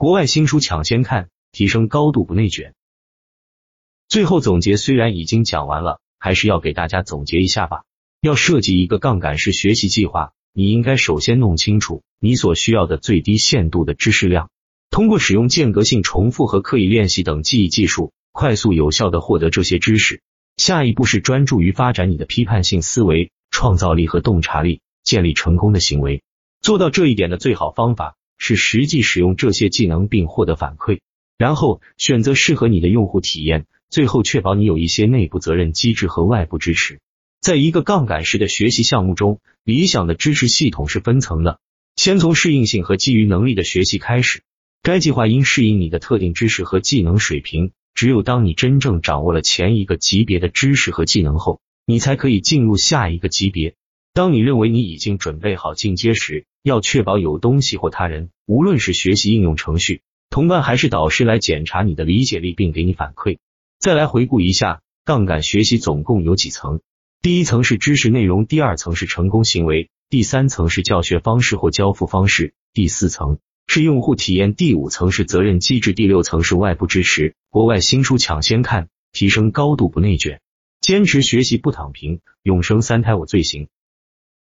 国外新书抢先看，提升高度不内卷。最后总结虽然已经讲完了，还是要给大家总结一下吧。要设计一个杠杆式学习计划，你应该首先弄清楚你所需要的最低限度的知识量，通过使用间隔性重复和刻意练习等记忆技术，快速有效的获得这些知识。下一步是专注于发展你的批判性思维、创造力和洞察力，建立成功的行为。做到这一点的最好方法是实际使用这些技能并获得反馈，然后选择适合你的用户体验，最后确保你有一些内部责任机制和外部支持。在一个杠杆式的学习项目中，理想的知识系统是分层的，先从适应性和基于能力的学习开始。该计划应适应你的特定知识和技能水平。只有当你真正掌握了前一个级别的知识和技能后，你才可以进入下一个级别。当你认为你已经准备好进阶时，要确保有东西或他人，无论是学习应用程序、同伴还是导师来检查你的理解力并给你反馈。再来回顾一下，杠杆学习总共有几层？第一层是知识内容，第二层是成功行为，第三层是教学方式或交付方式，第四层。是用户体验，第五层是责任机制，第六层是外部支持。国外新书抢先看，提升高度不内卷，坚持学习不躺平，永生三胎我最行。